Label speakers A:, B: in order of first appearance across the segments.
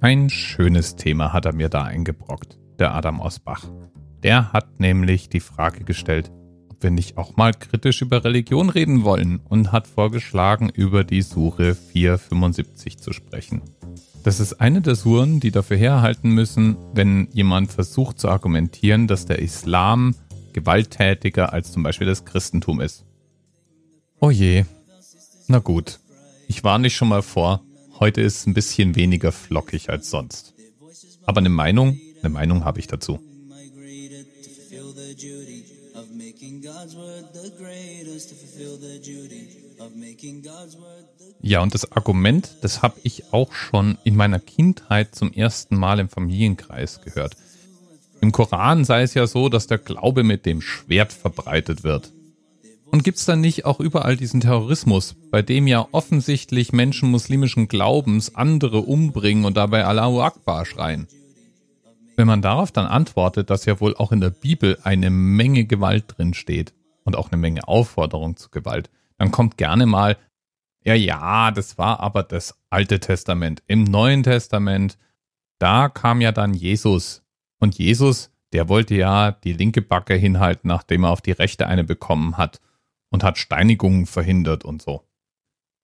A: Ein schönes Thema hat er mir da eingebrockt, der Adam aus Bach. Der hat nämlich die Frage gestellt, ob wir nicht auch mal kritisch über Religion reden wollen und hat vorgeschlagen, über die Sure 475 zu sprechen. Das ist eine der Suren, die dafür herhalten müssen, wenn jemand versucht zu argumentieren, dass der Islam gewalttätiger als zum Beispiel das Christentum ist. Oh je. Na gut. Ich war nicht schon mal vor. Heute ist es ein bisschen weniger flockig als sonst. Aber eine Meinung, eine Meinung habe ich dazu. Ja, und das Argument, das habe ich auch schon in meiner Kindheit zum ersten Mal im Familienkreis gehört. Im Koran sei es ja so, dass der Glaube mit dem Schwert verbreitet wird. Und gibt es dann nicht auch überall diesen Terrorismus, bei dem ja offensichtlich Menschen muslimischen Glaubens andere umbringen und dabei Allahu Akbar schreien? Wenn man darauf dann antwortet, dass ja wohl auch in der Bibel eine Menge Gewalt drin steht und auch eine Menge Aufforderung zu Gewalt, dann kommt gerne mal, ja, ja, das war aber das Alte Testament. Im Neuen Testament, da kam ja dann Jesus und Jesus, der wollte ja die linke Backe hinhalten, nachdem er auf die rechte eine bekommen hat und hat Steinigungen verhindert und so.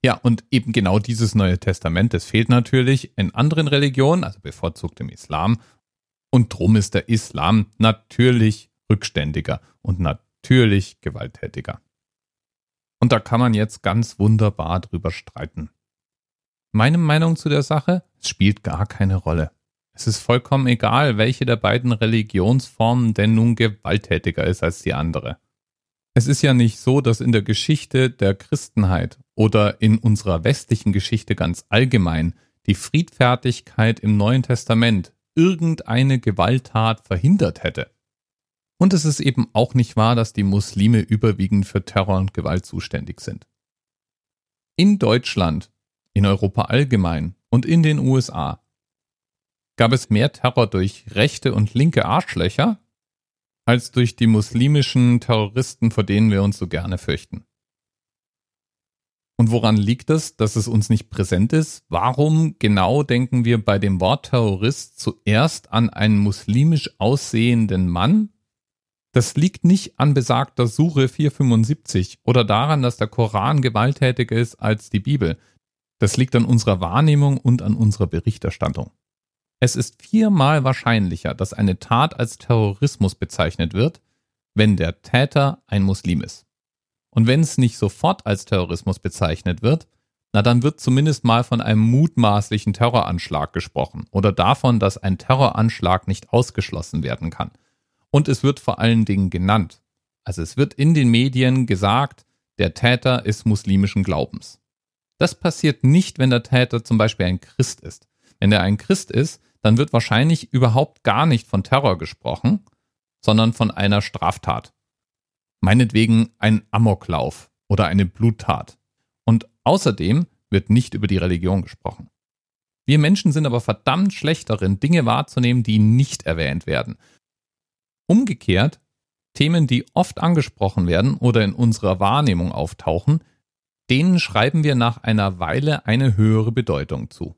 A: Ja, und eben genau dieses Neue Testament, das fehlt natürlich in anderen Religionen, also bevorzugt im Islam. Und drum ist der Islam natürlich rückständiger und natürlich gewalttätiger. Und da kann man jetzt ganz wunderbar drüber streiten. Meine Meinung zu der Sache, es spielt gar keine Rolle. Es ist vollkommen egal, welche der beiden Religionsformen denn nun gewalttätiger ist als die andere. Es ist ja nicht so, dass in der Geschichte der Christenheit oder in unserer westlichen Geschichte ganz allgemein die Friedfertigkeit im Neuen Testament irgendeine Gewalttat verhindert hätte. Und es ist eben auch nicht wahr, dass die Muslime überwiegend für Terror und Gewalt zuständig sind. In Deutschland, in Europa allgemein und in den USA gab es mehr Terror durch rechte und linke Arschlöcher als durch die muslimischen Terroristen, vor denen wir uns so gerne fürchten. Und woran liegt es, dass es uns nicht präsent ist? Warum genau denken wir bei dem Wort Terrorist zuerst an einen muslimisch aussehenden Mann? Das liegt nicht an besagter Suche 475 oder daran, dass der Koran gewalttätiger ist als die Bibel. Das liegt an unserer Wahrnehmung und an unserer Berichterstattung. Es ist viermal wahrscheinlicher, dass eine Tat als Terrorismus bezeichnet wird, wenn der Täter ein Muslim ist. Und wenn es nicht sofort als Terrorismus bezeichnet wird, na dann wird zumindest mal von einem mutmaßlichen Terroranschlag gesprochen oder davon, dass ein Terroranschlag nicht ausgeschlossen werden kann. Und es wird vor allen Dingen genannt. Also es wird in den Medien gesagt, der Täter ist muslimischen Glaubens. Das passiert nicht, wenn der Täter zum Beispiel ein Christ ist. Wenn er ein Christ ist, dann wird wahrscheinlich überhaupt gar nicht von Terror gesprochen, sondern von einer Straftat. Meinetwegen ein Amoklauf oder eine Bluttat. Und außerdem wird nicht über die Religion gesprochen. Wir Menschen sind aber verdammt schlecht darin, Dinge wahrzunehmen, die nicht erwähnt werden. Umgekehrt, Themen, die oft angesprochen werden oder in unserer Wahrnehmung auftauchen, denen schreiben wir nach einer Weile eine höhere Bedeutung zu.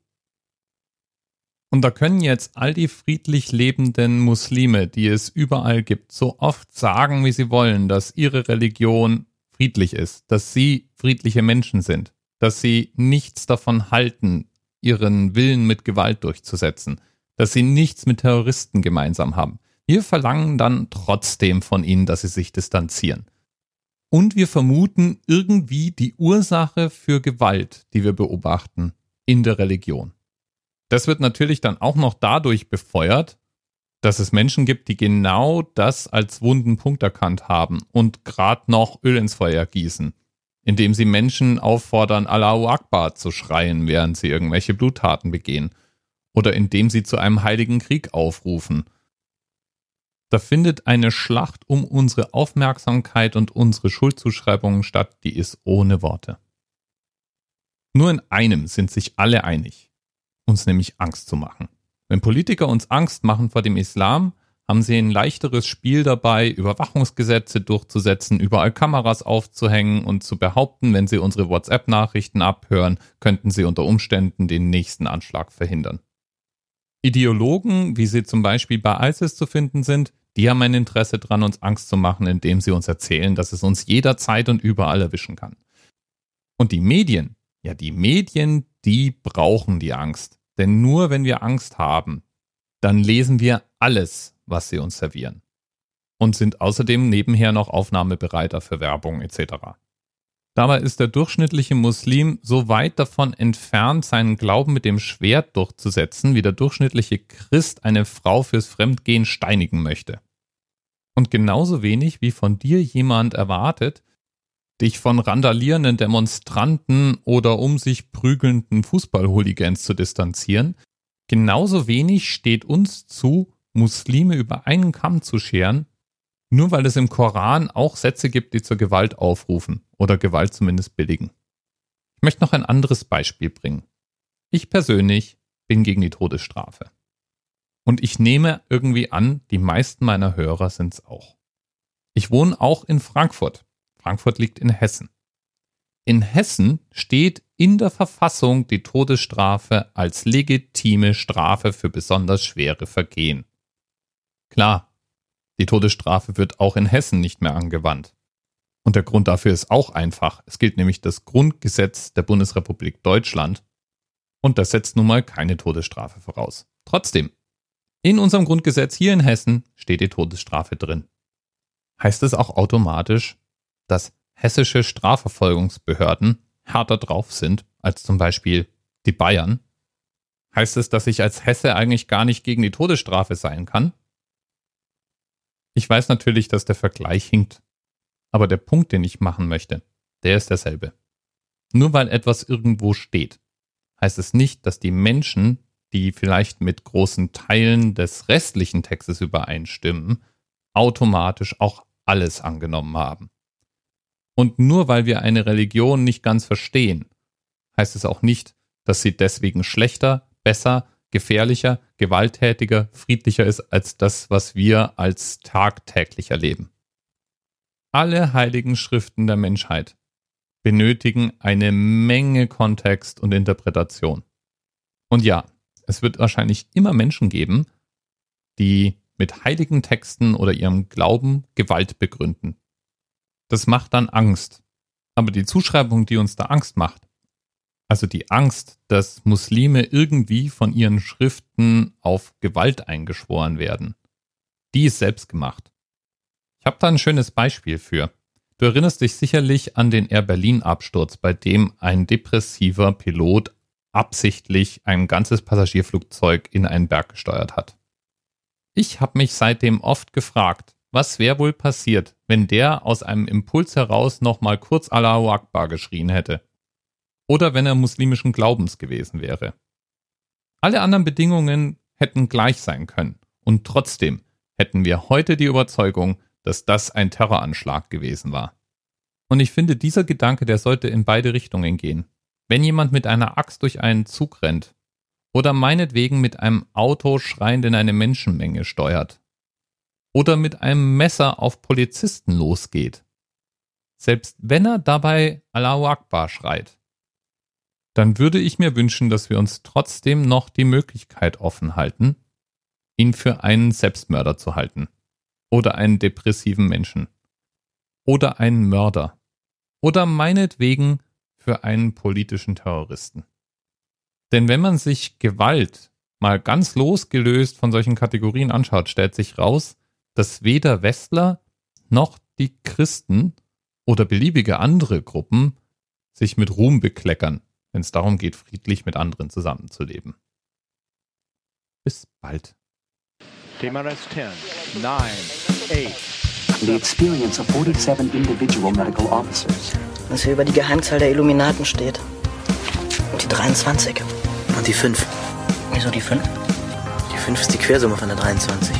A: Und da können jetzt all die friedlich lebenden Muslime, die es überall gibt, so oft sagen, wie sie wollen, dass ihre Religion friedlich ist, dass sie friedliche Menschen sind, dass sie nichts davon halten, ihren Willen mit Gewalt durchzusetzen, dass sie nichts mit Terroristen gemeinsam haben. Wir verlangen dann trotzdem von ihnen, dass sie sich distanzieren. Und wir vermuten irgendwie die Ursache für Gewalt, die wir beobachten, in der Religion. Das wird natürlich dann auch noch dadurch befeuert, dass es Menschen gibt, die genau das als wunden Punkt erkannt haben und gerade noch Öl ins Feuer gießen, indem sie Menschen auffordern, Allahu Akbar zu schreien, während sie irgendwelche Bluttaten begehen, oder indem sie zu einem heiligen Krieg aufrufen. Da findet eine Schlacht um unsere Aufmerksamkeit und unsere Schuldzuschreibungen statt, die ist ohne Worte. Nur in einem sind sich alle einig uns nämlich Angst zu machen. Wenn Politiker uns Angst machen vor dem Islam, haben sie ein leichteres Spiel dabei, Überwachungsgesetze durchzusetzen, überall Kameras aufzuhängen und zu behaupten, wenn sie unsere WhatsApp-Nachrichten abhören, könnten sie unter Umständen den nächsten Anschlag verhindern. Ideologen, wie sie zum Beispiel bei ISIS zu finden sind, die haben ein Interesse daran, uns Angst zu machen, indem sie uns erzählen, dass es uns jederzeit und überall erwischen kann. Und die Medien, ja, die Medien, die brauchen die Angst. Denn nur wenn wir Angst haben, dann lesen wir alles, was sie uns servieren. Und sind außerdem nebenher noch aufnahmebereiter für Werbung etc. Dabei ist der durchschnittliche Muslim so weit davon entfernt, seinen Glauben mit dem Schwert durchzusetzen, wie der durchschnittliche Christ eine Frau fürs Fremdgehen steinigen möchte. Und genauso wenig wie von dir jemand erwartet, dich von randalierenden Demonstranten oder um sich prügelnden Fußballhooligans zu distanzieren, genauso wenig steht uns zu, Muslime über einen Kamm zu scheren, nur weil es im Koran auch Sätze gibt, die zur Gewalt aufrufen oder Gewalt zumindest billigen. Ich möchte noch ein anderes Beispiel bringen. Ich persönlich bin gegen die Todesstrafe. Und ich nehme irgendwie an, die meisten meiner Hörer sind es auch. Ich wohne auch in Frankfurt. Frankfurt liegt in Hessen. In Hessen steht in der Verfassung die Todesstrafe als legitime Strafe für besonders schwere Vergehen. Klar, die Todesstrafe wird auch in Hessen nicht mehr angewandt. Und der Grund dafür ist auch einfach. Es gilt nämlich das Grundgesetz der Bundesrepublik Deutschland. Und das setzt nun mal keine Todesstrafe voraus. Trotzdem, in unserem Grundgesetz hier in Hessen steht die Todesstrafe drin. Heißt es auch automatisch, dass hessische Strafverfolgungsbehörden härter drauf sind als zum Beispiel die Bayern? Heißt es, dass ich als Hesse eigentlich gar nicht gegen die Todesstrafe sein kann? Ich weiß natürlich, dass der Vergleich hinkt. Aber der Punkt, den ich machen möchte, der ist derselbe. Nur weil etwas irgendwo steht, heißt es nicht, dass die Menschen, die vielleicht mit großen Teilen des restlichen Textes übereinstimmen, automatisch auch alles angenommen haben. Und nur weil wir eine Religion nicht ganz verstehen, heißt es auch nicht, dass sie deswegen schlechter, besser gefährlicher, gewalttätiger, friedlicher ist als das, was wir als tagtäglich erleben. Alle heiligen Schriften der Menschheit benötigen eine Menge Kontext und Interpretation. Und ja, es wird wahrscheinlich immer Menschen geben, die mit heiligen Texten oder ihrem Glauben Gewalt begründen. Das macht dann Angst. Aber die Zuschreibung, die uns da Angst macht, also die Angst, dass Muslime irgendwie von ihren Schriften auf Gewalt eingeschworen werden. Die ist selbst gemacht. Ich habe da ein schönes Beispiel für. Du erinnerst dich sicherlich an den Air Berlin Absturz, bei dem ein depressiver Pilot absichtlich ein ganzes Passagierflugzeug in einen Berg gesteuert hat. Ich habe mich seitdem oft gefragt, was wäre wohl passiert, wenn der aus einem Impuls heraus nochmal kurz Allahu Akbar geschrien hätte oder wenn er muslimischen Glaubens gewesen wäre. Alle anderen Bedingungen hätten gleich sein können und trotzdem hätten wir heute die Überzeugung, dass das ein Terroranschlag gewesen war. Und ich finde, dieser Gedanke, der sollte in beide Richtungen gehen. Wenn jemand mit einer Axt durch einen Zug rennt oder meinetwegen mit einem Auto schreiend in eine Menschenmenge steuert oder mit einem Messer auf Polizisten losgeht, selbst wenn er dabei Allahu Akbar schreit, dann würde ich mir wünschen, dass wir uns trotzdem noch die Möglichkeit offen halten, ihn für einen Selbstmörder zu halten oder einen depressiven Menschen oder einen Mörder oder meinetwegen für einen politischen Terroristen. Denn wenn man sich Gewalt mal ganz losgelöst von solchen Kategorien anschaut, stellt sich raus, dass weder Westler noch die Christen oder beliebige andere Gruppen sich mit Ruhm bekleckern, wenn es darum geht, friedlich mit anderen zusammenzuleben. Bis bald. TMRS 10, 9,
B: 8. The experience of 47 individual medical officers. Was hier über die Geheimzahl der Illuminaten steht. Und die 23.
C: Und die 5.
B: Wieso die 5?
C: Die 5 ist die Quersumme von der 23.